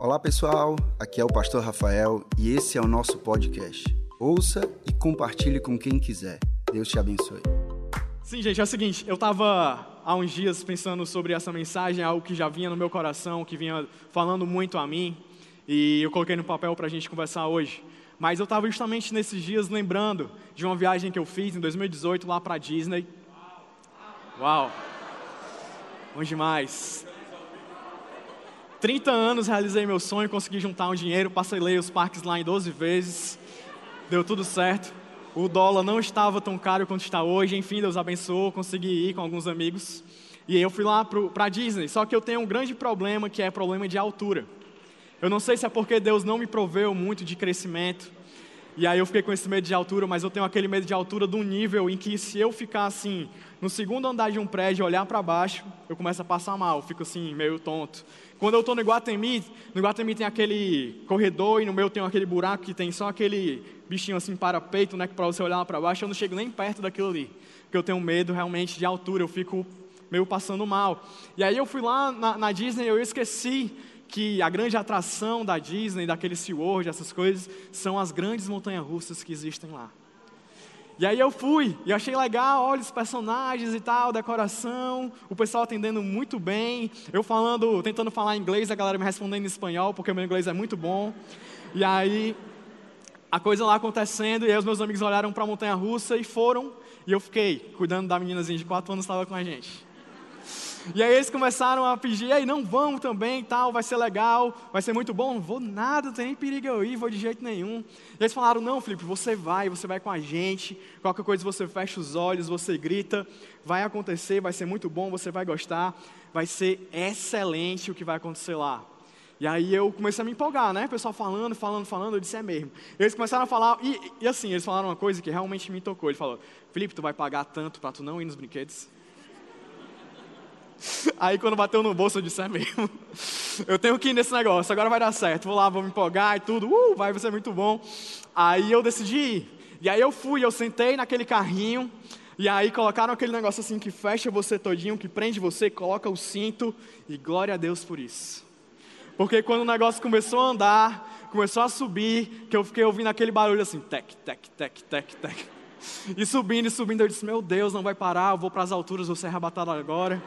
Olá pessoal, aqui é o Pastor Rafael e esse é o nosso podcast. Ouça e compartilhe com quem quiser. Deus te abençoe. Sim, gente, é o seguinte, eu estava há uns dias pensando sobre essa mensagem, algo que já vinha no meu coração, que vinha falando muito a mim, e eu coloquei no papel para a gente conversar hoje. Mas eu estava justamente nesses dias lembrando de uma viagem que eu fiz em 2018 lá para Disney. Uau! Bom demais. 30 anos realizei meu sonho, consegui juntar um dinheiro, parcelei os parques lá em 12 vezes, deu tudo certo. O dólar não estava tão caro quanto está hoje, enfim, Deus abençoou, consegui ir com alguns amigos. E eu fui lá para Disney, só que eu tenho um grande problema que é problema de altura. Eu não sei se é porque Deus não me proveu muito de crescimento, e aí eu fiquei com esse medo de altura, mas eu tenho aquele medo de altura de um nível em que se eu ficar assim, no segundo andar de um prédio, olhar para baixo, eu começo a passar mal, fico assim, meio tonto. Quando eu estou no Iguatemi, no Iguatemi tem aquele corredor e no meu tem aquele buraco que tem só aquele bichinho assim para peito, né, para você olhar para baixo, eu não chego nem perto daquilo ali, porque eu tenho medo realmente de altura, eu fico meio passando mal. E aí eu fui lá na, na Disney, eu esqueci que a grande atração da Disney, daquele SeaWorld, essas coisas, são as grandes montanhas-russas que existem lá. E aí eu fui, e achei legal, olha os personagens e tal, decoração, o pessoal atendendo muito bem, eu falando, tentando falar inglês, a galera me respondendo em espanhol, porque meu inglês é muito bom. E aí a coisa lá acontecendo, e aí os meus amigos olharam para a montanha russa e foram, e eu fiquei cuidando da meninazinha de 4 anos que estava com a gente. E aí eles começaram a pedir, aí não vamos também, tal, vai ser legal, vai ser muito bom. Não vou nada, não tem nem perigo eu ir, vou de jeito nenhum. E eles falaram, não, Felipe, você vai, você vai com a gente, qualquer coisa você fecha os olhos, você grita, vai acontecer, vai ser muito bom, você vai gostar, vai ser excelente o que vai acontecer lá. E aí eu comecei a me empolgar, né? O pessoal falando, falando, falando, eu disse, é mesmo. Eles começaram a falar, e, e assim, eles falaram uma coisa que realmente me tocou. Ele falou, Felipe, tu vai pagar tanto para tu não ir nos brinquedos? Aí quando bateu no bolso eu disse, é mesmo. Eu tenho que ir nesse negócio, agora vai dar certo. Vou lá, vou me empolgar e tudo. Uh, vai ser muito bom. Aí eu decidi ir. E aí eu fui, eu sentei naquele carrinho. E aí colocaram aquele negócio assim que fecha você todinho, que prende você, coloca o cinto. E glória a Deus por isso. Porque quando o negócio começou a andar, começou a subir, que eu fiquei ouvindo aquele barulho assim, tec, tec, tec, tec, tec. E subindo e subindo, eu disse, meu Deus, não vai parar, eu vou para as alturas, vou ser arrebatado agora.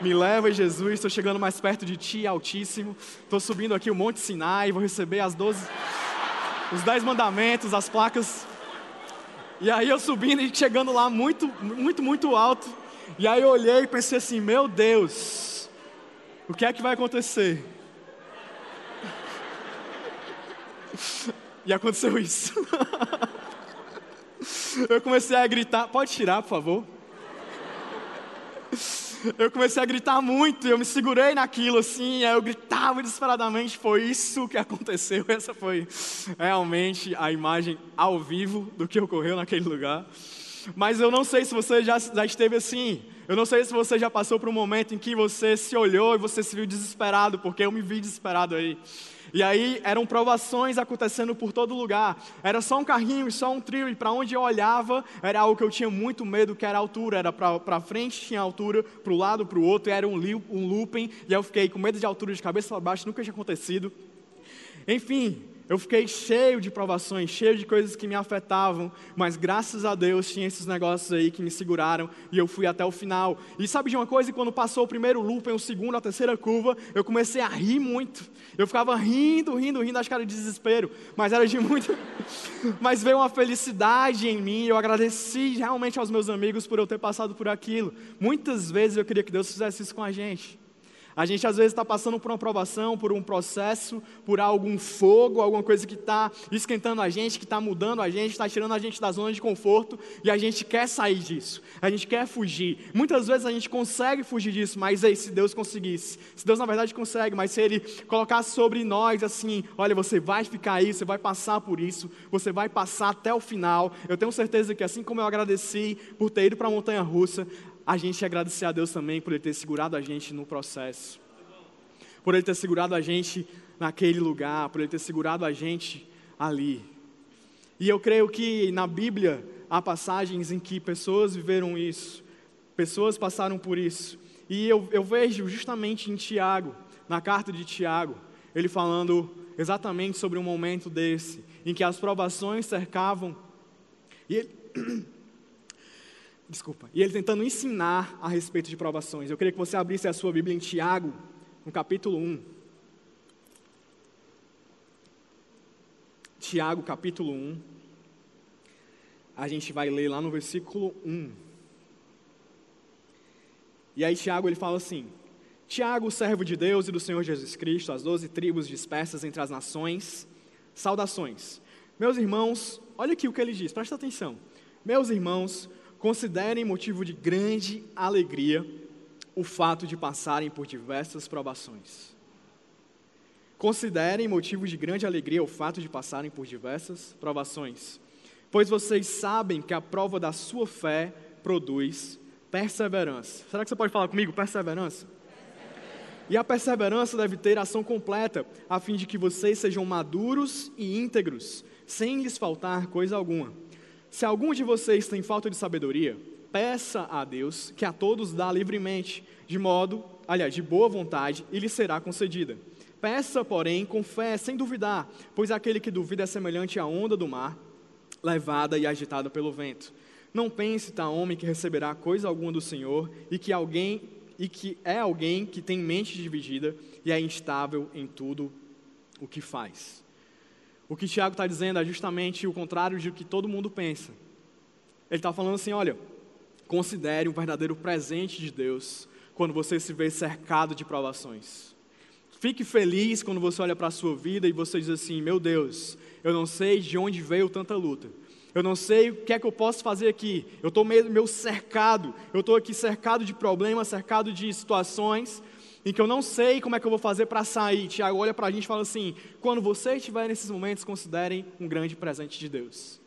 Me leva, Jesus, estou chegando mais perto de Ti, Altíssimo. Estou subindo aqui o Monte Sinai, vou receber as doze, os dez mandamentos, as placas. E aí eu subindo e chegando lá muito, muito, muito alto. E aí eu olhei e pensei assim, meu Deus, o que é que vai acontecer? E aconteceu isso. Eu comecei a gritar, pode tirar, por favor eu comecei a gritar muito, eu me segurei naquilo assim, eu gritava desesperadamente, foi isso que aconteceu, essa foi realmente a imagem ao vivo do que ocorreu naquele lugar. Mas eu não sei se você já, já esteve assim, eu não sei se você já passou por um momento em que você se olhou e você se viu desesperado, porque eu me vi desesperado aí. E aí eram provações acontecendo por todo lugar. Era só um carrinho só um trio, e para onde eu olhava era algo que eu tinha muito medo, que era a altura. Era para frente tinha altura, para o lado, para o outro, era um, um looping, e eu fiquei com medo de altura de cabeça para baixo, nunca tinha acontecido. Enfim, eu fiquei cheio de provações, cheio de coisas que me afetavam, mas graças a Deus tinha esses negócios aí que me seguraram e eu fui até o final. E sabe de uma coisa? Quando passou o primeiro loop, o segundo, a terceira curva, eu comecei a rir muito. Eu ficava rindo, rindo, rindo, acho que era de desespero, mas era de muito. mas veio uma felicidade em mim, eu agradeci realmente aos meus amigos por eu ter passado por aquilo. Muitas vezes eu queria que Deus fizesse isso com a gente. A gente às vezes está passando por uma provação, por um processo, por algum fogo, alguma coisa que está esquentando a gente, que está mudando a gente, está tirando a gente da zona de conforto e a gente quer sair disso, a gente quer fugir. Muitas vezes a gente consegue fugir disso, mas aí, se Deus conseguisse, se Deus na verdade consegue, mas se Ele colocasse sobre nós assim: olha, você vai ficar aí, você vai passar por isso, você vai passar até o final. Eu tenho certeza que assim como eu agradeci por ter ido para a montanha russa, a gente agradecer a Deus também por Ele ter segurado a gente no processo, por Ele ter segurado a gente naquele lugar, por Ele ter segurado a gente ali. E eu creio que na Bíblia há passagens em que pessoas viveram isso, pessoas passaram por isso. E eu, eu vejo justamente em Tiago, na carta de Tiago, ele falando exatamente sobre um momento desse, em que as provações cercavam, e ele, desculpa, e ele tentando ensinar a respeito de provações. Eu queria que você abrisse a sua Bíblia em Tiago, no capítulo 1. Tiago, capítulo 1. A gente vai ler lá no versículo 1. E aí Tiago ele fala assim: Tiago, servo de Deus e do Senhor Jesus Cristo, as doze tribos dispersas entre as nações, saudações. Meus irmãos, olha aqui o que ele diz, presta atenção. Meus irmãos, considerem motivo de grande alegria o fato de passarem por diversas provações. Considerem motivo de grande alegria o fato de passarem por diversas provações, pois vocês sabem que a prova da sua fé produz perseverança. Será que você pode falar comigo? Perseverança? E a perseverança deve ter ação completa, a fim de que vocês sejam maduros e íntegros, sem lhes faltar coisa alguma. Se algum de vocês tem falta de sabedoria, peça a Deus, que a todos dá livremente, de modo, aliás, de boa vontade, e lhe será concedida. Peça, porém, com fé, sem duvidar, pois aquele que duvida é semelhante à onda do mar, levada e agitada pelo vento. Não pense, tal homem, que receberá coisa alguma do Senhor, e que alguém e que é alguém que tem mente dividida e é instável em tudo o que faz. O que Tiago está dizendo é justamente o contrário de o que todo mundo pensa. Ele está falando assim: olha, considere um verdadeiro presente de Deus quando você se vê cercado de provações. Fique feliz quando você olha para a sua vida e você diz assim: meu Deus, eu não sei de onde veio tanta luta, eu não sei o que é que eu posso fazer aqui. Eu estou meio, meio cercado. Eu estou aqui cercado de problemas, cercado de situações em que eu não sei como é que eu vou fazer para sair. Tiago olha para a gente e fala assim: quando você estiver nesses momentos, considerem um grande presente de Deus.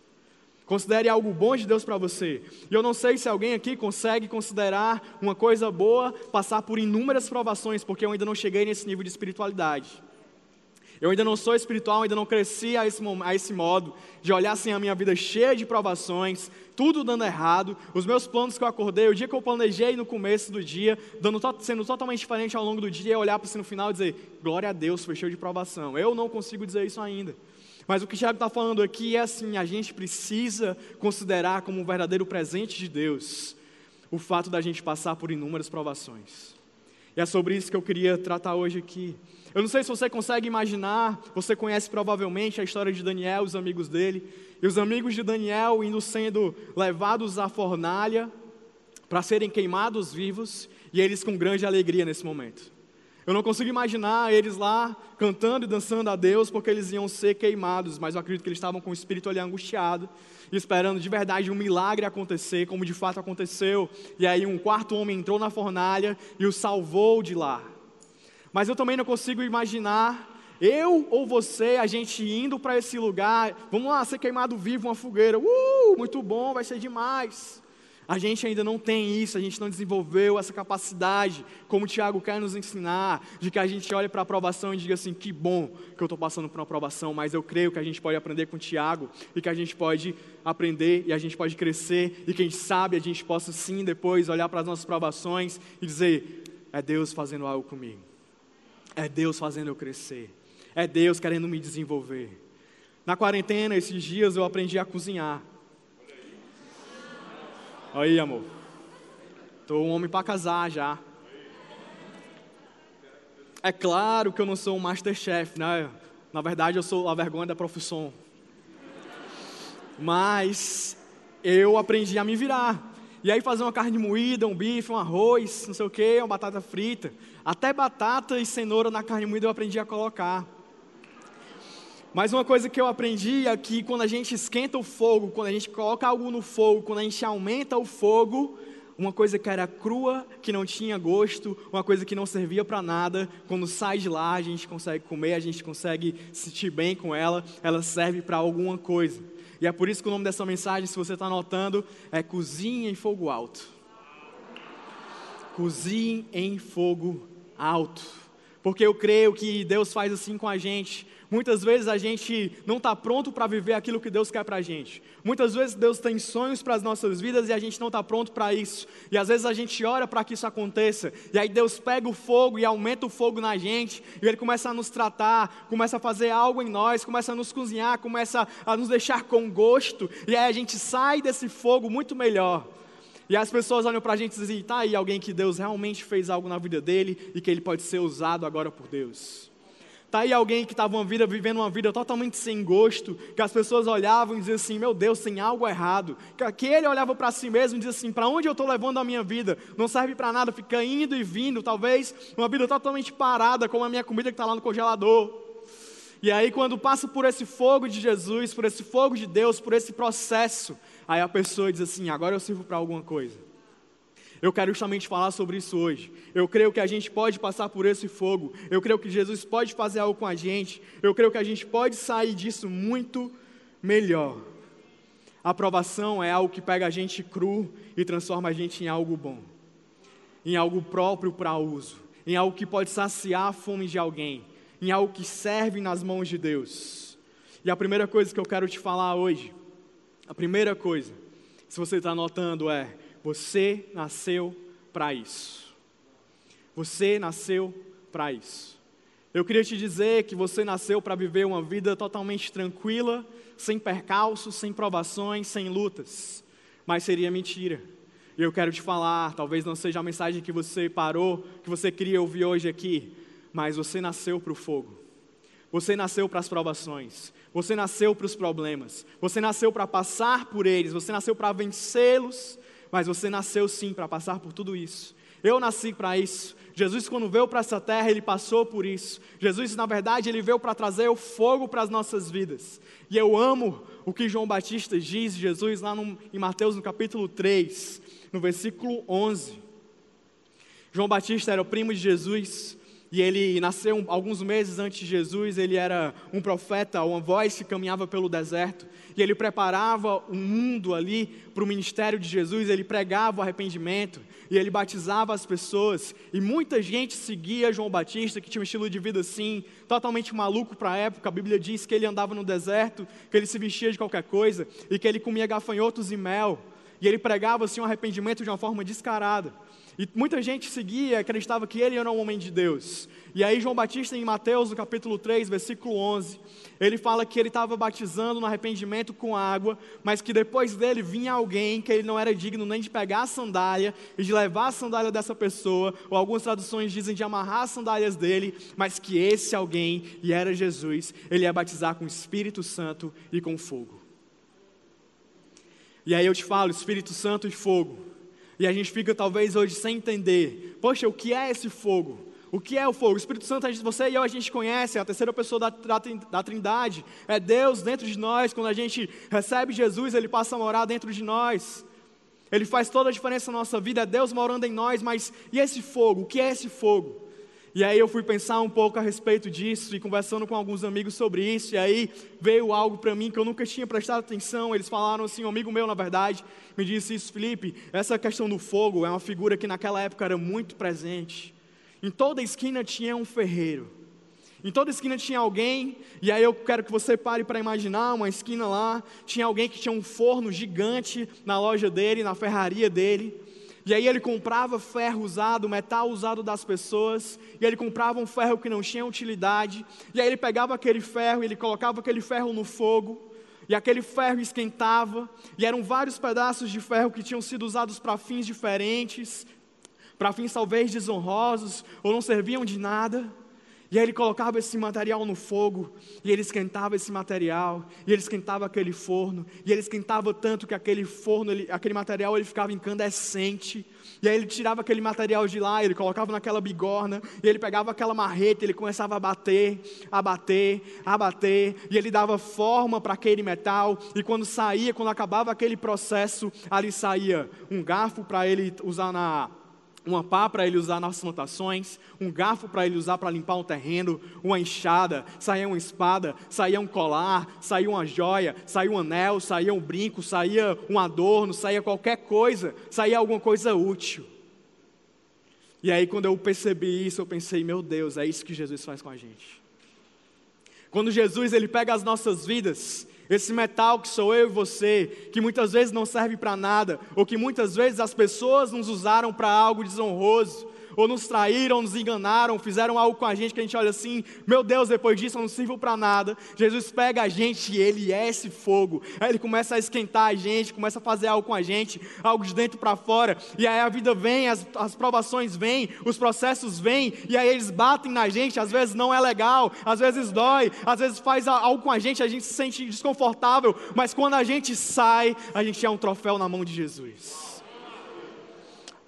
Considere algo bom de Deus para você. E eu não sei se alguém aqui consegue considerar uma coisa boa passar por inúmeras provações, porque eu ainda não cheguei nesse nível de espiritualidade. Eu ainda não sou espiritual, ainda não cresci a esse, a esse modo de olhar assim a minha vida cheia de provações, tudo dando errado, os meus planos que eu acordei, o dia que eu planejei no começo do dia, dando, sendo totalmente diferente ao longo do dia, olhar para si no final e dizer, glória a Deus, foi cheio de provação. Eu não consigo dizer isso ainda. Mas o que Tiago está falando aqui é assim: a gente precisa considerar como um verdadeiro presente de Deus o fato da gente passar por inúmeras provações. E é sobre isso que eu queria tratar hoje aqui. Eu não sei se você consegue imaginar, você conhece provavelmente a história de Daniel, os amigos dele, e os amigos de Daniel indo sendo levados à fornalha para serem queimados vivos, e eles com grande alegria nesse momento. Eu não consigo imaginar eles lá cantando e dançando a Deus porque eles iam ser queimados, mas eu acredito que eles estavam com o espírito ali angustiado esperando de verdade um milagre acontecer, como de fato aconteceu. E aí um quarto homem entrou na fornalha e o salvou de lá. Mas eu também não consigo imaginar eu ou você, a gente indo para esse lugar, vamos lá, ser queimado vivo, uma fogueira, uh, muito bom, vai ser demais. A gente ainda não tem isso, a gente não desenvolveu essa capacidade, como o Tiago quer nos ensinar, de que a gente olhe para a aprovação e diga assim: que bom que eu estou passando por uma aprovação, mas eu creio que a gente pode aprender com o Tiago e que a gente pode aprender e a gente pode crescer e quem sabe a gente possa sim depois olhar para as nossas provações e dizer: é Deus fazendo algo comigo. É Deus fazendo eu crescer. É Deus querendo me desenvolver. Na quarentena, esses dias, eu aprendi a cozinhar. Aí, amor. Estou um homem para casar já. É claro que eu não sou um masterchef, né? Na verdade, eu sou a vergonha da profissão. Mas eu aprendi a me virar. E aí fazer uma carne moída, um bife, um arroz, não sei o que, uma batata frita. Até batata e cenoura na carne moída eu aprendi a colocar. Mas uma coisa que eu aprendi é que quando a gente esquenta o fogo, quando a gente coloca algo no fogo, quando a gente aumenta o fogo, uma coisa que era crua, que não tinha gosto, uma coisa que não servia para nada, quando sai de lá a gente consegue comer, a gente consegue se sentir bem com ela, ela serve para alguma coisa. E é por isso que o nome dessa mensagem, se você está anotando, é Cozinha em Fogo Alto. Cozinhe em fogo alto. porque eu creio que Deus faz assim com a gente. Muitas vezes a gente não está pronto para viver aquilo que Deus quer para a gente. Muitas vezes Deus tem sonhos para as nossas vidas e a gente não está pronto para isso. E às vezes a gente ora para que isso aconteça. E aí Deus pega o fogo e aumenta o fogo na gente. E Ele começa a nos tratar, começa a fazer algo em nós, começa a nos cozinhar, começa a nos deixar com gosto. E aí a gente sai desse fogo muito melhor. E as pessoas olham para a gente e dizem: tá aí alguém que Deus realmente fez algo na vida dele e que ele pode ser usado agora por Deus. Está aí alguém que estava uma vida, vivendo uma vida totalmente sem gosto, que as pessoas olhavam e diziam assim: Meu Deus, tem algo errado. Que ele olhava para si mesmo e dizia assim: Para onde eu estou levando a minha vida? Não serve para nada, fica indo e vindo. Talvez uma vida totalmente parada, como a minha comida que está lá no congelador. E aí, quando passa por esse fogo de Jesus, por esse fogo de Deus, por esse processo, aí a pessoa diz assim: Agora eu sirvo para alguma coisa. Eu quero justamente falar sobre isso hoje. Eu creio que a gente pode passar por esse fogo. Eu creio que Jesus pode fazer algo com a gente. Eu creio que a gente pode sair disso muito melhor. A aprovação é algo que pega a gente cru e transforma a gente em algo bom, em algo próprio para uso, em algo que pode saciar a fome de alguém, em algo que serve nas mãos de Deus. E a primeira coisa que eu quero te falar hoje, a primeira coisa, se você está anotando, é você nasceu para isso. Você nasceu para isso. Eu queria te dizer que você nasceu para viver uma vida totalmente tranquila, sem percalços, sem provações, sem lutas. Mas seria mentira. E eu quero te falar, talvez não seja a mensagem que você parou, que você queria ouvir hoje aqui, mas você nasceu para o fogo. Você nasceu para as provações. Você nasceu para os problemas. Você nasceu para passar por eles. Você nasceu para vencê-los mas você nasceu sim para passar por tudo isso. Eu nasci para isso. Jesus, quando veio para essa terra, ele passou por isso. Jesus, na verdade, ele veio para trazer o fogo para as nossas vidas. E eu amo o que João Batista diz, Jesus, lá no, em Mateus, no capítulo 3, no versículo 11. João Batista era o primo de Jesus, e ele nasceu alguns meses antes de Jesus, ele era um profeta, uma voz que caminhava pelo deserto, e ele preparava o mundo ali para o ministério de Jesus, ele pregava o arrependimento, e ele batizava as pessoas, e muita gente seguia João Batista, que tinha um estilo de vida assim, totalmente maluco para a época, a Bíblia diz que ele andava no deserto, que ele se vestia de qualquer coisa, e que ele comia gafanhotos e mel, e ele pregava assim um arrependimento de uma forma descarada. E muita gente seguia, acreditava que ele era um homem de Deus. E aí João Batista em Mateus, no capítulo 3, versículo 11, ele fala que ele estava batizando no arrependimento com água, mas que depois dele vinha alguém que ele não era digno nem de pegar a sandália e de levar a sandália dessa pessoa, ou algumas traduções dizem de amarrar as sandálias dele, mas que esse alguém, e era Jesus, ele ia batizar com o Espírito Santo e com fogo. E aí eu te falo, Espírito Santo e fogo. E a gente fica talvez hoje sem entender. Poxa, o que é esse fogo? O que é o fogo? O Espírito Santo, você e eu, a gente conhece, é a terceira pessoa da, da, da, Trindade. É Deus dentro de nós. Quando a gente recebe Jesus, Ele passa a morar dentro de nós. Ele faz toda a diferença na nossa vida. É Deus morando em nós. Mas e esse fogo? O que é esse fogo? E aí eu fui pensar um pouco a respeito disso e conversando com alguns amigos sobre isso, e aí veio algo para mim que eu nunca tinha prestado atenção. Eles falaram assim, um amigo meu, na verdade, me disse isso, Felipe, essa questão do fogo é uma figura que naquela época era muito presente. Em toda esquina tinha um ferreiro. Em toda esquina tinha alguém, e aí eu quero que você pare para imaginar uma esquina lá, tinha alguém que tinha um forno gigante na loja dele, na ferraria dele. E aí ele comprava ferro usado, metal usado das pessoas, e ele comprava um ferro que não tinha utilidade, e aí ele pegava aquele ferro, e ele colocava aquele ferro no fogo, e aquele ferro esquentava, e eram vários pedaços de ferro que tinham sido usados para fins diferentes, para fins talvez desonrosos, ou não serviam de nada. E aí ele colocava esse material no fogo, e ele esquentava esse material, e ele esquentava aquele forno, e ele esquentava tanto que aquele forno, ele, aquele material ele ficava incandescente. E aí ele tirava aquele material de lá, ele colocava naquela bigorna, e ele pegava aquela marreta, ele começava a bater, a bater, a bater, e ele dava forma para aquele metal, e quando saía, quando acabava aquele processo, ali saía um garfo para ele usar na uma pá para ele usar nas plantações, um garfo para ele usar para limpar um terreno, uma enxada, saía uma espada, saía um colar, saía uma joia, saía um anel, saía um brinco, saía um adorno, saía qualquer coisa, saía alguma coisa útil. E aí, quando eu percebi isso, eu pensei, meu Deus, é isso que Jesus faz com a gente. Quando Jesus ele pega as nossas vidas, esse metal que sou eu e você, que muitas vezes não serve para nada, ou que muitas vezes as pessoas nos usaram para algo desonroso, ou nos traíram, nos enganaram, fizeram algo com a gente que a gente olha assim, meu Deus, depois disso eu não sirvo para nada. Jesus pega a gente e ele é esse fogo. Aí ele começa a esquentar a gente, começa a fazer algo com a gente, algo de dentro para fora. E aí a vida vem, as, as provações vêm, os processos vêm, e aí eles batem na gente. Às vezes não é legal, às vezes dói, às vezes faz algo com a gente, a gente se sente desconfortável, mas quando a gente sai, a gente é um troféu na mão de Jesus.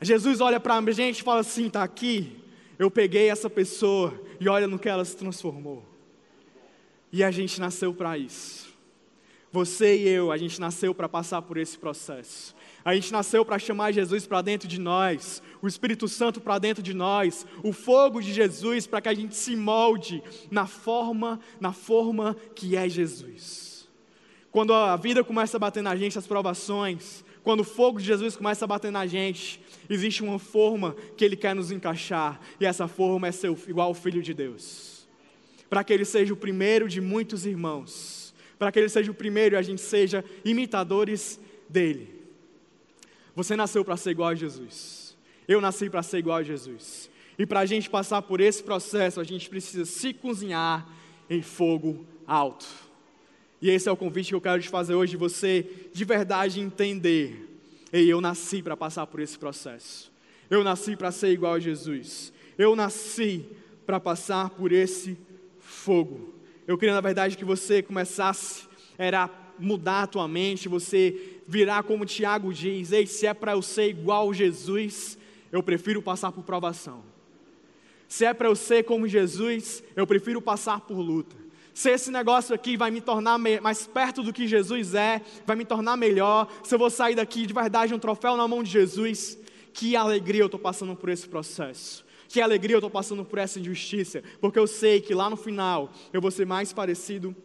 Jesus olha para a gente e fala assim: está aqui, eu peguei essa pessoa e olha no que ela se transformou. E a gente nasceu para isso. Você e eu, a gente nasceu para passar por esse processo. A gente nasceu para chamar Jesus para dentro de nós, o Espírito Santo para dentro de nós, o fogo de Jesus para que a gente se molde na forma, na forma que é Jesus. Quando a vida começa a bater na gente, as provações, quando o fogo de Jesus começa a bater na gente, existe uma forma que Ele quer nos encaixar, e essa forma é ser igual ao Filho de Deus. Para que Ele seja o primeiro de muitos irmãos, para que Ele seja o primeiro e a gente seja imitadores dEle. Você nasceu para ser igual a Jesus, eu nasci para ser igual a Jesus. E para a gente passar por esse processo, a gente precisa se cozinhar em fogo alto. E esse é o convite que eu quero te fazer hoje, você de verdade entender. Ei, eu nasci para passar por esse processo. Eu nasci para ser igual a Jesus. Eu nasci para passar por esse fogo. Eu queria, na verdade, que você começasse era mudar a tua mente, você virar como Tiago diz, ei, se é para eu ser igual a Jesus, eu prefiro passar por provação. Se é para eu ser como Jesus, eu prefiro passar por luta se esse negócio aqui vai me tornar mais perto do que Jesus é, vai me tornar melhor, se eu vou sair daqui de verdade um troféu na mão de Jesus, que alegria eu estou passando por esse processo. Que alegria eu estou passando por essa injustiça, porque eu sei que lá no final eu vou ser mais parecido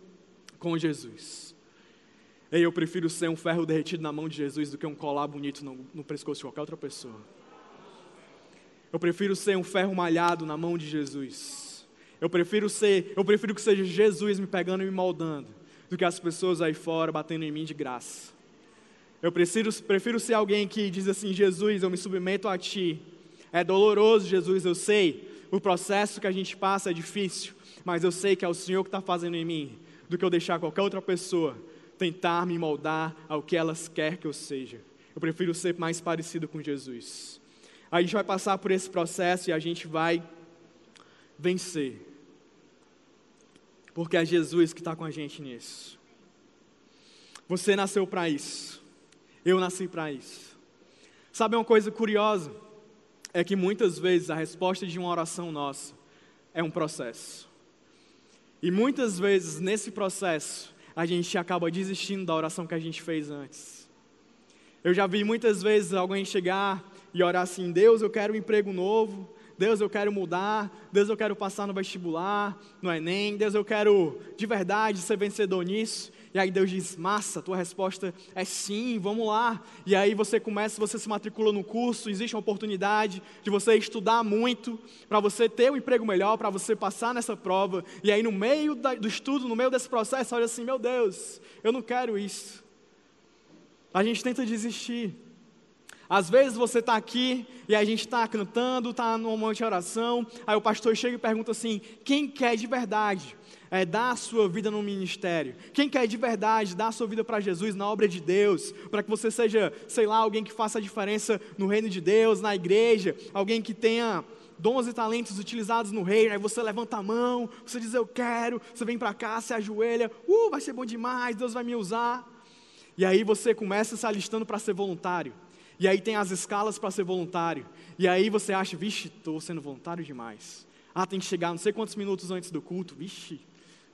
com Jesus. E eu prefiro ser um ferro derretido na mão de Jesus do que um colar bonito no, no pescoço de qualquer outra pessoa. Eu prefiro ser um ferro malhado na mão de Jesus eu prefiro ser, eu prefiro que seja Jesus me pegando e me moldando, do que as pessoas aí fora batendo em mim de graça. Eu prefiro, prefiro ser alguém que diz assim: Jesus, eu me submeto a Ti. É doloroso, Jesus, eu sei. O processo que a gente passa é difícil, mas eu sei que é o Senhor que está fazendo em mim, do que eu deixar qualquer outra pessoa tentar me moldar ao que elas quer que eu seja. Eu prefiro ser mais parecido com Jesus. A gente vai passar por esse processo e a gente vai vencer. Porque é Jesus que está com a gente nisso. Você nasceu para isso. Eu nasci para isso. Sabe uma coisa curiosa? É que muitas vezes a resposta de uma oração nossa é um processo. E muitas vezes nesse processo a gente acaba desistindo da oração que a gente fez antes. Eu já vi muitas vezes alguém chegar e orar assim: Deus, eu quero um emprego novo, Deus, eu quero mudar, Deus, eu quero passar no vestibular, no Enem, Deus, eu quero de verdade ser vencedor nisso. E aí Deus diz: massa, tua resposta é sim, vamos lá. E aí você começa, você se matricula no curso, existe uma oportunidade de você estudar muito, para você ter um emprego melhor, para você passar nessa prova. E aí no meio do estudo, no meio desse processo, olha assim: meu Deus, eu não quero isso. A gente tenta desistir. Às vezes você está aqui e a gente está cantando, está num momento de oração, aí o pastor chega e pergunta assim: quem quer de verdade é, dar a sua vida no ministério? Quem quer de verdade dar a sua vida para Jesus na obra de Deus? Para que você seja, sei lá, alguém que faça a diferença no reino de Deus, na igreja, alguém que tenha dons e talentos utilizados no reino, aí você levanta a mão, você diz eu quero, você vem para cá, se ajoelha, uh, vai ser bom demais, Deus vai me usar. E aí você começa se alistando para ser voluntário. E aí tem as escalas para ser voluntário. E aí você acha, vixe, estou sendo voluntário demais. Ah, tem que chegar não sei quantos minutos antes do culto. Vixe,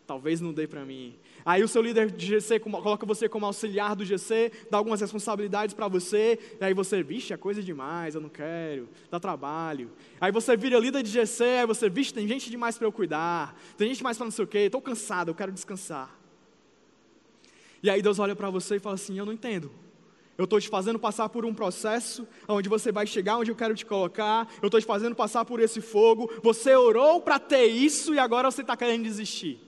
talvez não dê para mim. Aí o seu líder de GC coloca você como auxiliar do GC, dá algumas responsabilidades para você, e aí você, vixe, é coisa demais, eu não quero, dá trabalho. Aí você vira líder de GC, aí você, vixe, tem gente demais para eu cuidar, tem gente demais para não sei o quê, estou cansado, eu quero descansar. E aí Deus olha para você e fala assim: Eu não entendo. Eu estou te fazendo passar por um processo onde você vai chegar onde eu quero te colocar. Eu estou te fazendo passar por esse fogo. Você orou para ter isso e agora você está querendo desistir.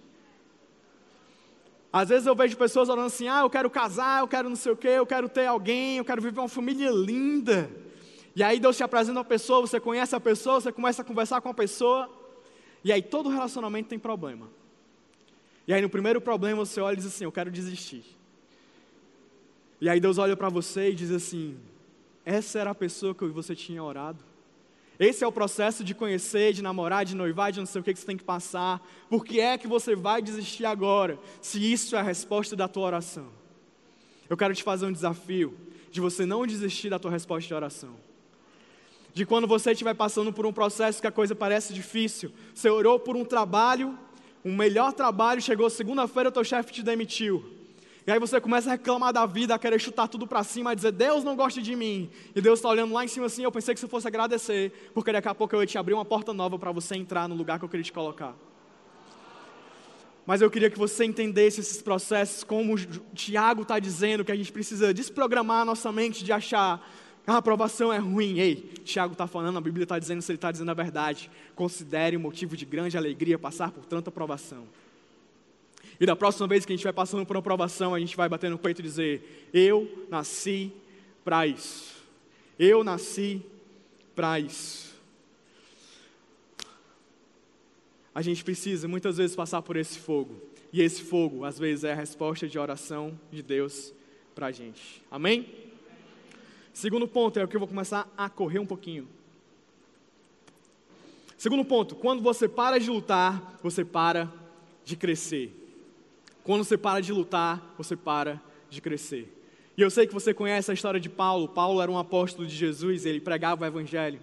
Às vezes eu vejo pessoas orando assim: ah, eu quero casar, eu quero não sei o quê, eu quero ter alguém, eu quero viver uma família linda. E aí Deus te apresenta uma pessoa, você conhece a pessoa, você começa a conversar com a pessoa, e aí todo relacionamento tem problema. E aí no primeiro problema você olha e diz assim: eu quero desistir. E aí Deus olha para você e diz assim: essa era a pessoa que você tinha orado. Esse é o processo de conhecer, de namorar, de noivar, de não sei o que, que você tem que passar. Por que é que você vai desistir agora, se isso é a resposta da tua oração? Eu quero te fazer um desafio de você não desistir da tua resposta de oração. De quando você estiver passando por um processo que a coisa parece difícil, você orou por um trabalho, um melhor trabalho, chegou segunda-feira, o teu chefe te demitiu. E aí você começa a reclamar da vida, a querer chutar tudo para cima, a dizer, Deus não gosta de mim. E Deus está olhando lá em cima assim, eu pensei que você fosse agradecer, porque daqui a pouco eu ia te abrir uma porta nova para você entrar no lugar que eu queria te colocar. Mas eu queria que você entendesse esses processos, como Tiago está dizendo, que a gente precisa desprogramar a nossa mente de achar a aprovação é ruim. Ei, Tiago está falando, a Bíblia está dizendo, se ele está dizendo a verdade, considere um motivo de grande alegria passar por tanta aprovação. E da próxima vez que a gente vai passando por uma provação, a gente vai bater no peito e dizer: Eu nasci para isso. Eu nasci para isso. A gente precisa muitas vezes passar por esse fogo. E esse fogo, às vezes, é a resposta de oração de Deus para a gente. Amém? Segundo ponto, é o que eu vou começar a correr um pouquinho. Segundo ponto, quando você para de lutar, você para de crescer. Quando você para de lutar, você para de crescer. E eu sei que você conhece a história de Paulo. Paulo era um apóstolo de Jesus, ele pregava o evangelho.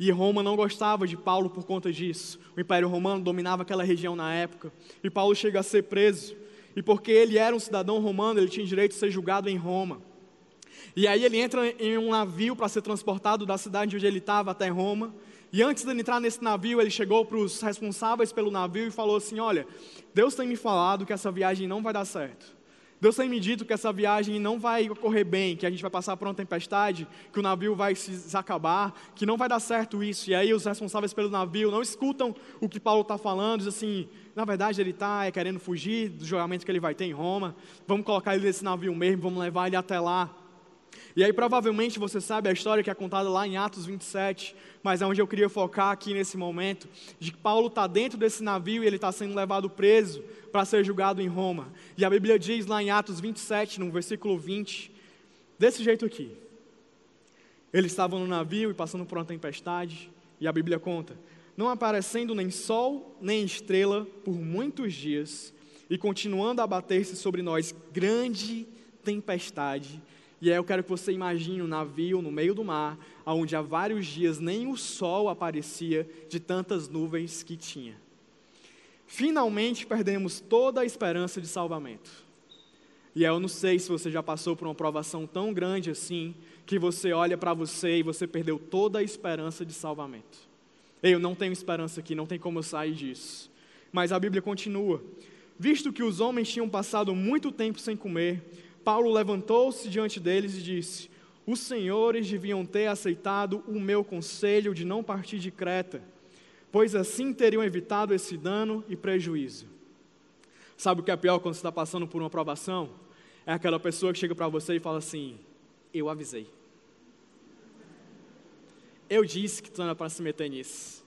E Roma não gostava de Paulo por conta disso. O Império Romano dominava aquela região na época. E Paulo chega a ser preso. E porque ele era um cidadão romano, ele tinha direito de ser julgado em Roma. E aí ele entra em um navio para ser transportado da cidade onde ele estava até Roma. E antes de entrar nesse navio, ele chegou para os responsáveis pelo navio e falou assim: Olha, Deus tem me falado que essa viagem não vai dar certo. Deus tem me dito que essa viagem não vai ocorrer bem, que a gente vai passar por uma tempestade, que o navio vai se acabar, que não vai dar certo isso. E aí os responsáveis pelo navio não escutam o que Paulo está falando, diz assim, na verdade ele está é, querendo fugir do julgamento que ele vai ter em Roma, vamos colocar ele nesse navio mesmo, vamos levar ele até lá. E aí provavelmente você sabe a história que é contada lá em Atos 27, mas é onde eu queria focar aqui nesse momento, de que Paulo está dentro desse navio e ele está sendo levado preso para ser julgado em Roma. E a Bíblia diz lá em Atos 27, no versículo 20, desse jeito aqui. Eles estavam no navio e passando por uma tempestade, e a Bíblia conta, não aparecendo nem sol nem estrela por muitos dias, e continuando a bater-se sobre nós grande tempestade, e aí eu quero que você imagine um navio no meio do mar, onde há vários dias nem o sol aparecia de tantas nuvens que tinha. Finalmente perdemos toda a esperança de salvamento. E eu não sei se você já passou por uma provação tão grande assim, que você olha para você e você perdeu toda a esperança de salvamento. Eu não tenho esperança aqui, não tem como eu sair disso. Mas a Bíblia continua: Visto que os homens tinham passado muito tempo sem comer, Paulo levantou-se diante deles e disse: Os senhores deviam ter aceitado o meu conselho de não partir de Creta, pois assim teriam evitado esse dano e prejuízo. Sabe o que é pior quando você está passando por uma provação? É aquela pessoa que chega para você e fala assim: Eu avisei. Eu disse que tu não era para se meter nisso.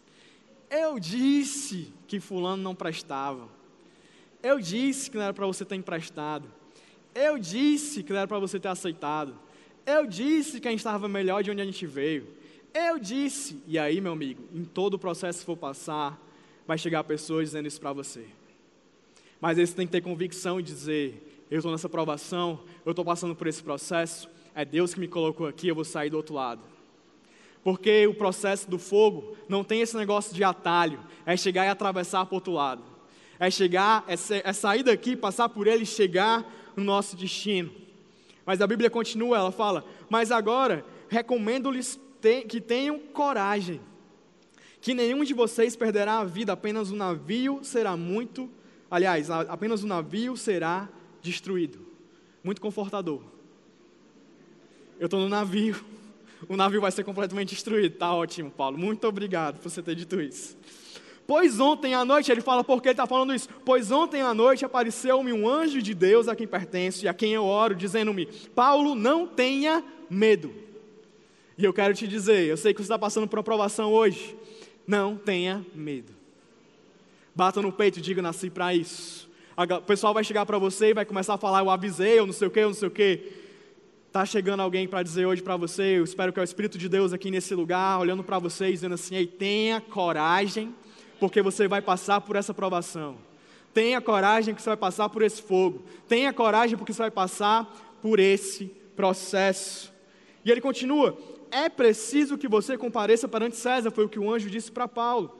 Eu disse que fulano não prestava. Eu disse que não era para você ter emprestado. Eu disse que não era para você ter aceitado. Eu disse que a gente estava melhor de onde a gente veio. Eu disse. E aí, meu amigo, em todo o processo que for passar, vai chegar pessoas dizendo isso para você. Mas você tem que ter convicção e dizer: eu estou nessa provação, eu estou passando por esse processo, é Deus que me colocou aqui, eu vou sair do outro lado. Porque o processo do fogo não tem esse negócio de atalho, é chegar e atravessar para o outro lado. É chegar, é, é sair daqui, passar por ele e chegar no nosso destino. Mas a Bíblia continua, ela fala: Mas agora recomendo-lhes que tenham coragem, que nenhum de vocês perderá a vida, apenas o navio será muito, aliás, apenas o navio será destruído. Muito confortador. eu estou no navio. O navio vai ser completamente destruído. Tá ótimo, Paulo. Muito obrigado por você ter dito isso. Pois ontem à noite, ele fala porque ele está falando isso. Pois ontem à noite apareceu-me um anjo de Deus a quem pertenço e a quem eu oro, dizendo-me: Paulo, não tenha medo. E eu quero te dizer, eu sei que você está passando por uma provação hoje. Não tenha medo. Bata no peito e diga: nasci para isso. O pessoal vai chegar para você e vai começar a falar: eu avisei, eu não sei o que, eu não sei o que. Está chegando alguém para dizer hoje para você, eu espero que é o Espírito de Deus aqui nesse lugar, olhando para você e dizendo assim: Ei, tenha coragem, porque você vai passar por essa provação. Tenha coragem, que você vai passar por esse fogo. Tenha coragem, porque você vai passar por esse processo. E ele continua: É preciso que você compareça perante César, foi o que o anjo disse para Paulo.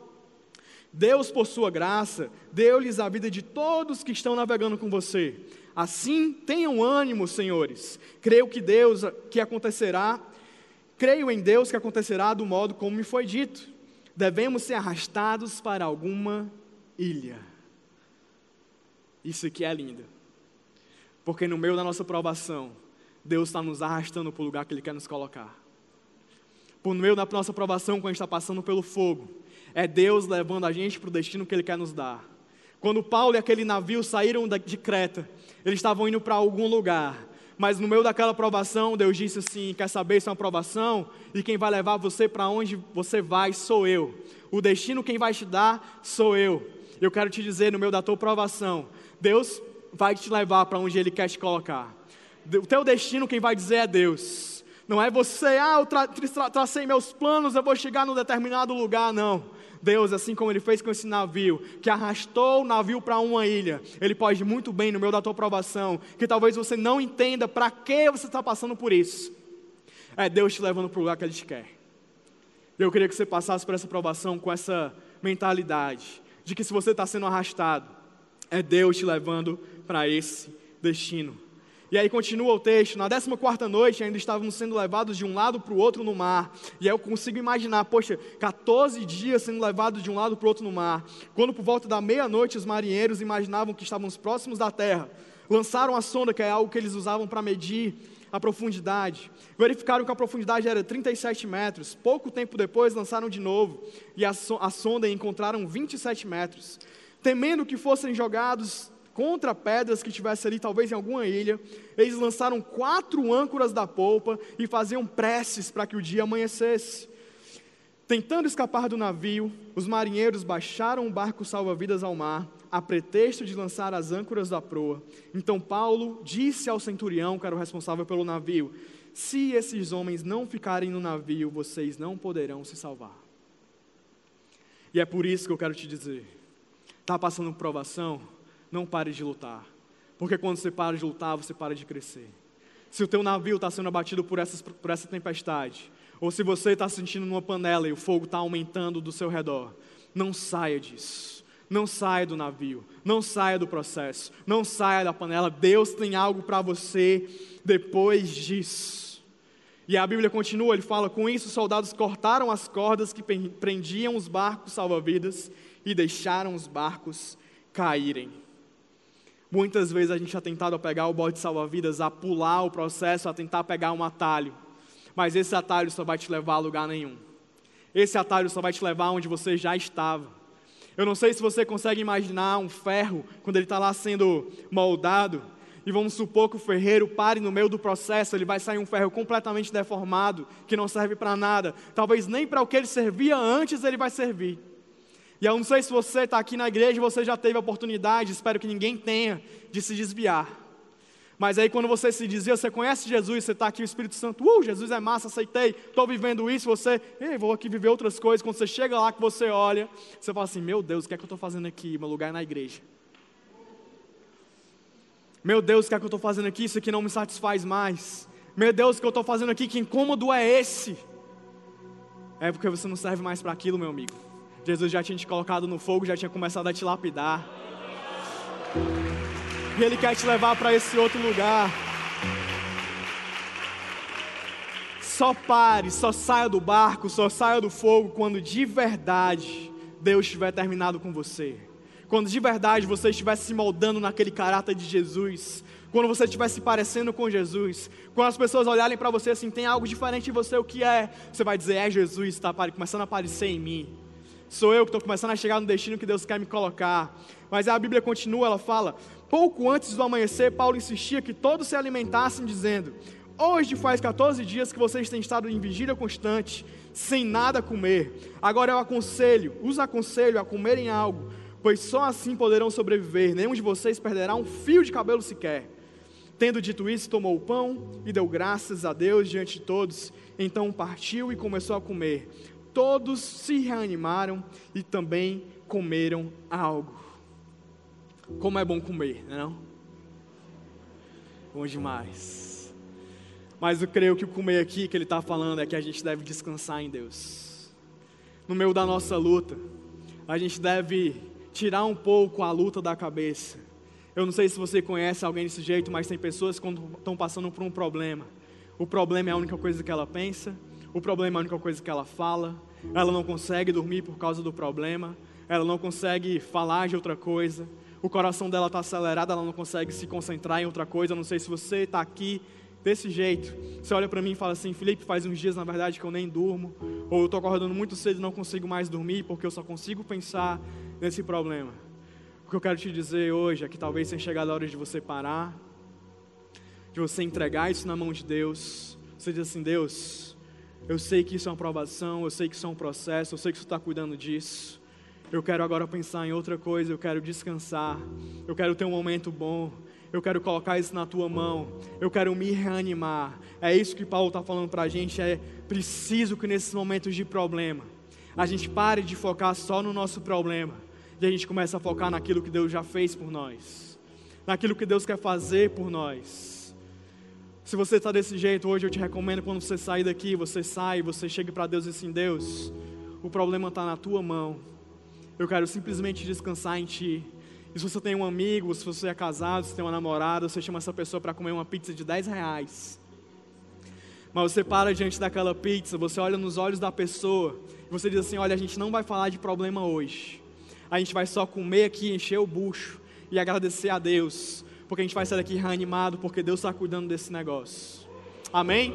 Deus, por sua graça, deu-lhes a vida de todos que estão navegando com você. Assim, tenham ânimo, senhores. Creio que Deus que acontecerá, creio em Deus que acontecerá do modo como me foi dito. Devemos ser arrastados para alguma ilha. Isso aqui é lindo. Porque no meio da nossa provação, Deus está nos arrastando para o lugar que Ele quer nos colocar. Por meio da nossa provação, quando a gente está passando pelo fogo, é Deus levando a gente para o destino que Ele quer nos dar. Quando Paulo e aquele navio saíram de Creta, eles estavam indo para algum lugar. Mas no meio daquela provação, Deus disse assim: Quer saber se é uma provação? E quem vai levar você para onde você vai sou eu. O destino quem vai te dar sou eu. Eu quero te dizer, no meio da tua provação, Deus vai te levar para onde Ele quer te colocar. O teu destino quem vai dizer é Deus. Não é você, ah, eu tra tra tracei meus planos, eu vou chegar num determinado lugar, não. Deus, assim como ele fez com esse navio, que arrastou o navio para uma ilha, ele pode muito bem, no meio da tua provação, que talvez você não entenda para que você está passando por isso. É Deus te levando para o lugar que Ele te quer. Eu queria que você passasse por essa provação com essa mentalidade, de que se você está sendo arrastado, é Deus te levando para esse destino. E aí continua o texto, na 14 noite ainda estávamos sendo levados de um lado para o outro no mar. E aí eu consigo imaginar, poxa, 14 dias sendo levados de um lado para o outro no mar. Quando por volta da meia-noite os marinheiros imaginavam que estávamos próximos da terra, lançaram a sonda, que é algo que eles usavam para medir a profundidade. Verificaram que a profundidade era 37 metros. Pouco tempo depois lançaram de novo e a, sonda encontraram 27 metros. Temendo que fossem jogados contra pedras que tivesse ali, talvez em alguma ilha. Eles lançaram quatro âncoras da polpa e faziam preces para que o dia amanhecesse. Tentando escapar do navio, os marinheiros baixaram o barco salva-vidas ao mar, a pretexto de lançar as âncoras da proa. Então Paulo disse ao centurião, que era o responsável pelo navio: Se esses homens não ficarem no navio, vocês não poderão se salvar. E é por isso que eu quero te dizer: está passando provação? Não pare de lutar. Porque quando você para de lutar, você para de crescer. Se o teu navio está sendo abatido por, essas, por essa tempestade, ou se você está sentindo numa panela e o fogo está aumentando do seu redor, não saia disso. Não saia do navio, não saia do processo, não saia da panela. Deus tem algo para você depois disso. E a Bíblia continua, ele fala: com isso, os soldados cortaram as cordas que prendiam os barcos salva-vidas e deixaram os barcos caírem. Muitas vezes a gente é tentado a pegar o bote salva-vidas, a pular o processo, a tentar pegar um atalho. Mas esse atalho só vai te levar a lugar nenhum. Esse atalho só vai te levar onde você já estava. Eu não sei se você consegue imaginar um ferro quando ele está lá sendo moldado. E vamos supor que o ferreiro pare no meio do processo, ele vai sair um ferro completamente deformado, que não serve para nada. Talvez nem para o que ele servia antes ele vai servir. E eu não sei se você está aqui na igreja você já teve a oportunidade, espero que ninguém tenha, de se desviar. Mas aí quando você se desvia, você conhece Jesus, você está aqui, o Espírito Santo, uh, Jesus é massa, aceitei, estou vivendo isso, você, ei, vou aqui viver outras coisas. Quando você chega lá, que você olha, você fala assim, meu Deus, o que é que eu estou fazendo aqui? Meu lugar é na igreja. Meu Deus, o que é que eu estou fazendo aqui? Isso aqui não me satisfaz mais. Meu Deus, o que eu estou fazendo aqui? Que incômodo é esse? É porque você não serve mais para aquilo, meu amigo. Jesus já tinha te colocado no fogo, já tinha começado a te lapidar. E Ele quer te levar para esse outro lugar. Só pare, só saia do barco, só saia do fogo quando de verdade Deus tiver terminado com você. quando de verdade você estiver se moldando naquele caráter de Jesus, quando você estiver se parecendo com Jesus, quando as pessoas olharem para você assim, tem algo diferente em você, o que é? Você vai dizer, é Jesus, está começando a aparecer em mim. Sou eu que estou começando a chegar no destino que Deus quer me colocar. Mas a Bíblia continua, ela fala: pouco antes do amanhecer, Paulo insistia que todos se alimentassem, dizendo: Hoje faz 14 dias que vocês têm estado em vigília constante, sem nada comer. Agora eu aconselho, os aconselho a comerem algo, pois só assim poderão sobreviver. Nenhum de vocês perderá um fio de cabelo sequer. Tendo dito isso, tomou o pão e deu graças a Deus diante de todos. Então partiu e começou a comer. Todos se reanimaram e também comeram algo. Como é bom comer, não é? Bom demais. Mas eu creio que o comer aqui que ele está falando é que a gente deve descansar em Deus. No meio da nossa luta, a gente deve tirar um pouco a luta da cabeça. Eu não sei se você conhece alguém desse jeito, mas tem pessoas que estão passando por um problema. O problema é a única coisa que ela pensa, o problema é a única coisa que ela fala, ela não consegue dormir por causa do problema, ela não consegue falar de outra coisa, o coração dela está acelerado, ela não consegue se concentrar em outra coisa. Eu não sei se você está aqui desse jeito. Você olha para mim e fala assim: Felipe, faz uns dias na verdade que eu nem durmo, ou eu estou acordando muito cedo e não consigo mais dormir porque eu só consigo pensar nesse problema. O que eu quero te dizer hoje é que talvez tenha chegado a hora de você parar, de você entregar isso na mão de Deus. Você diz assim: Deus, eu sei que isso é uma provação, eu sei que isso é um processo, eu sei que você está cuidando disso. Eu quero agora pensar em outra coisa, eu quero descansar, eu quero ter um momento bom, eu quero colocar isso na tua mão, eu quero me reanimar. É isso que Paulo está falando para a gente, é preciso que nesses momentos de problema, a gente pare de focar só no nosso problema, e a gente comece a focar naquilo que Deus já fez por nós, naquilo que Deus quer fazer por nós. Se você está desse jeito, hoje eu te recomendo quando você sair daqui, você sai, você chega para Deus e assim, Deus, o problema está na tua mão, eu quero simplesmente descansar em Ti. E se você tem um amigo, se você é casado, se tem uma namorada, você chama essa pessoa para comer uma pizza de 10 reais. Mas você para diante daquela pizza, você olha nos olhos da pessoa, e você diz assim: Olha, a gente não vai falar de problema hoje. A gente vai só comer aqui, encher o bucho e agradecer a Deus, porque a gente vai sair daqui reanimado, porque Deus está cuidando desse negócio. Amém?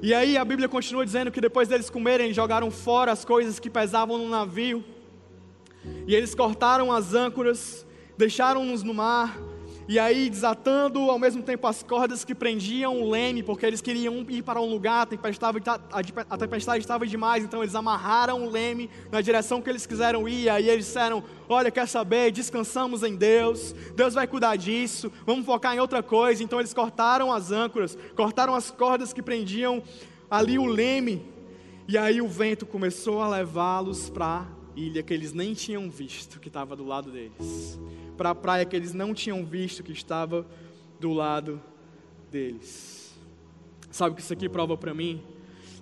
E aí a Bíblia continua dizendo que depois deles comerem, jogaram fora as coisas que pesavam no navio. E eles cortaram as âncoras, deixaram-nos no mar, e aí desatando ao mesmo tempo as cordas que prendiam o leme, porque eles queriam ir para um lugar, a tempestade, a tempestade estava demais, então eles amarraram o leme na direção que eles quiseram ir, aí eles disseram: Olha, quer saber? Descansamos em Deus, Deus vai cuidar disso, vamos focar em outra coisa. Então eles cortaram as âncoras, cortaram as cordas que prendiam ali o leme, e aí o vento começou a levá-los para a ilha que eles nem tinham visto, que estava do lado deles para a praia que eles não tinham visto que estava do lado deles. Sabe o que isso aqui prova para mim?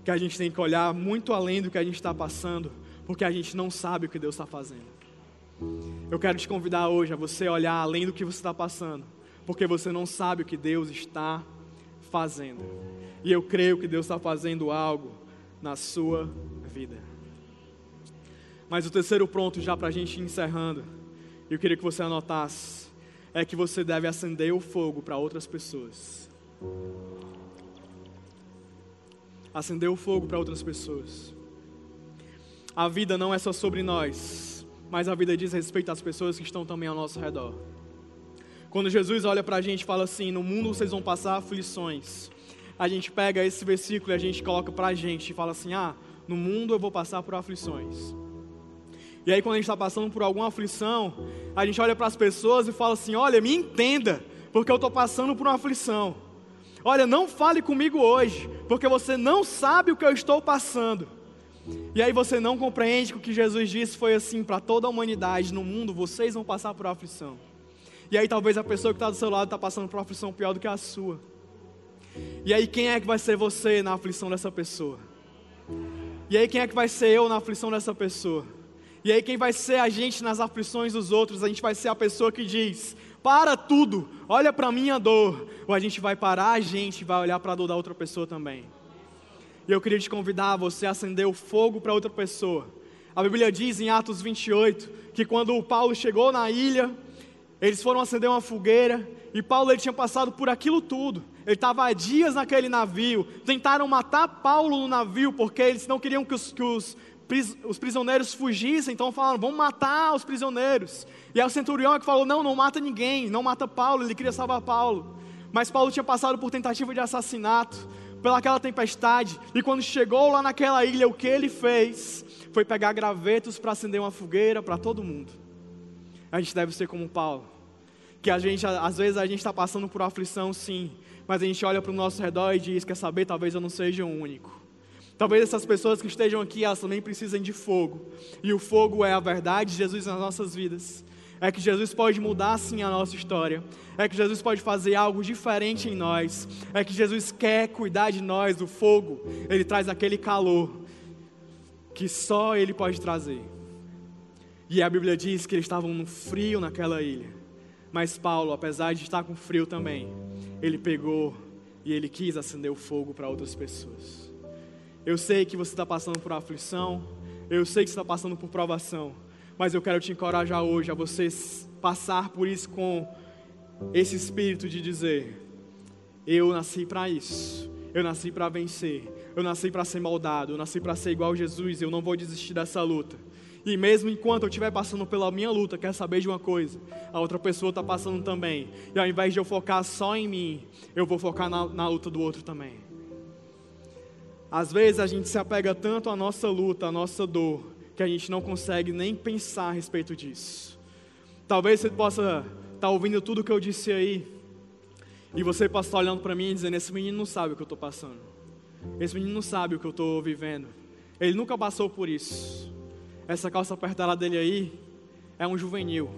Que a gente tem que olhar muito além do que a gente está passando, porque a gente não sabe o que Deus está fazendo. Eu quero te convidar hoje a você olhar além do que você está passando, porque você não sabe o que Deus está fazendo. E eu creio que Deus está fazendo algo na sua vida. Mas o terceiro ponto, já para a gente ir encerrando, eu queria que você anotasse, é que você deve acender o fogo para outras pessoas. Acender o fogo para outras pessoas. A vida não é só sobre nós, mas a vida diz respeito às pessoas que estão também ao nosso redor. Quando Jesus olha para a gente e fala assim: No mundo vocês vão passar aflições. A gente pega esse versículo e a gente coloca para a gente e fala assim: Ah, no mundo eu vou passar por aflições. E aí, quando a gente está passando por alguma aflição, a gente olha para as pessoas e fala assim: Olha, me entenda, porque eu estou passando por uma aflição. Olha, não fale comigo hoje, porque você não sabe o que eu estou passando. E aí você não compreende que o que Jesus disse foi assim para toda a humanidade no mundo: vocês vão passar por aflição. E aí talvez a pessoa que está do seu lado está passando por uma aflição pior do que a sua. E aí quem é que vai ser você na aflição dessa pessoa? E aí quem é que vai ser eu na aflição dessa pessoa? E aí, quem vai ser a gente nas aflições dos outros? A gente vai ser a pessoa que diz: para tudo, olha para a minha dor. Ou a gente vai parar a gente vai olhar para a dor da outra pessoa também. E eu queria te convidar você a acender o fogo para outra pessoa. A Bíblia diz em Atos 28 que quando o Paulo chegou na ilha, eles foram acender uma fogueira e Paulo ele tinha passado por aquilo tudo. Ele estava há dias naquele navio. Tentaram matar Paulo no navio porque eles não queriam que os, que os, os prisioneiros fugissem. Então falaram: vamos matar os prisioneiros. E aí o centurião é que falou: não, não mata ninguém, não mata Paulo. Ele queria salvar Paulo. Mas Paulo tinha passado por tentativa de assassinato, pelaquela tempestade. E quando chegou lá naquela ilha, o que ele fez foi pegar gravetos para acender uma fogueira para todo mundo. A gente deve ser como Paulo. Que a gente, às vezes, a gente está passando por aflição, sim. Mas a gente olha para o nosso redor e diz: quer saber, talvez eu não seja o único. Talvez essas pessoas que estejam aqui, elas também precisem de fogo. E o fogo é a verdade de Jesus nas nossas vidas. É que Jesus pode mudar sim a nossa história. É que Jesus pode fazer algo diferente em nós. É que Jesus quer cuidar de nós. O fogo, ele traz aquele calor que só ele pode trazer. E a Bíblia diz que eles estavam no frio naquela ilha. Mas Paulo, apesar de estar com frio também, ele pegou e ele quis acender o fogo para outras pessoas. Eu sei que você está passando por aflição, eu sei que você está passando por provação, mas eu quero te encorajar hoje a você passar por isso com esse espírito de dizer: Eu nasci para isso, eu nasci para vencer, eu nasci para ser moldado, eu nasci para ser igual a Jesus, eu não vou desistir dessa luta. E mesmo enquanto eu estiver passando pela minha luta, quer saber de uma coisa? A outra pessoa está passando também. E ao invés de eu focar só em mim, eu vou focar na, na luta do outro também. Às vezes a gente se apega tanto à nossa luta, à nossa dor, que a gente não consegue nem pensar a respeito disso. Talvez você possa estar tá ouvindo tudo que eu disse aí, e você possa estar olhando para mim e dizendo: Esse menino não sabe o que eu estou passando. Esse menino não sabe o que eu estou vivendo. Ele nunca passou por isso. Essa calça apertada dele aí é um juvenil.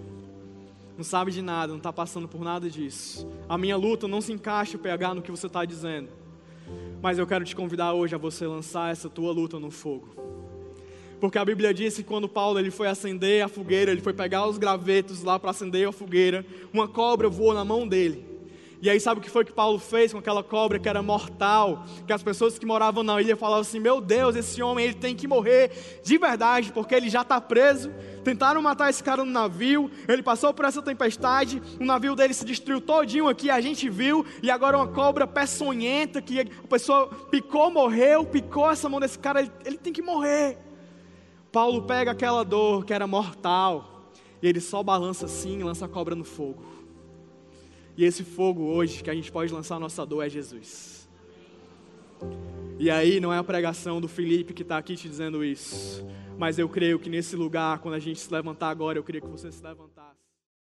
Não sabe de nada, não está passando por nada disso. A minha luta não se encaixa, PH, no que você está dizendo. Mas eu quero te convidar hoje a você lançar essa tua luta no fogo. Porque a Bíblia diz que quando Paulo ele foi acender a fogueira, ele foi pegar os gravetos lá para acender a fogueira, uma cobra voou na mão dele. E aí sabe o que foi que Paulo fez com aquela cobra que era mortal? Que as pessoas que moravam na ilha falavam assim: Meu Deus, esse homem ele tem que morrer de verdade, porque ele já está preso. Tentaram matar esse cara no navio, ele passou por essa tempestade, o navio dele se destruiu todinho aqui, a gente viu, e agora uma cobra peçonhenta que a pessoa picou, morreu, picou essa mão desse cara, ele, ele tem que morrer. Paulo pega aquela dor que era mortal, e ele só balança assim e lança a cobra no fogo. E esse fogo hoje que a gente pode lançar nossa dor é Jesus. E aí não é a pregação do Felipe que está aqui te dizendo isso, mas eu creio que nesse lugar, quando a gente se levantar agora, eu queria que você se levantasse.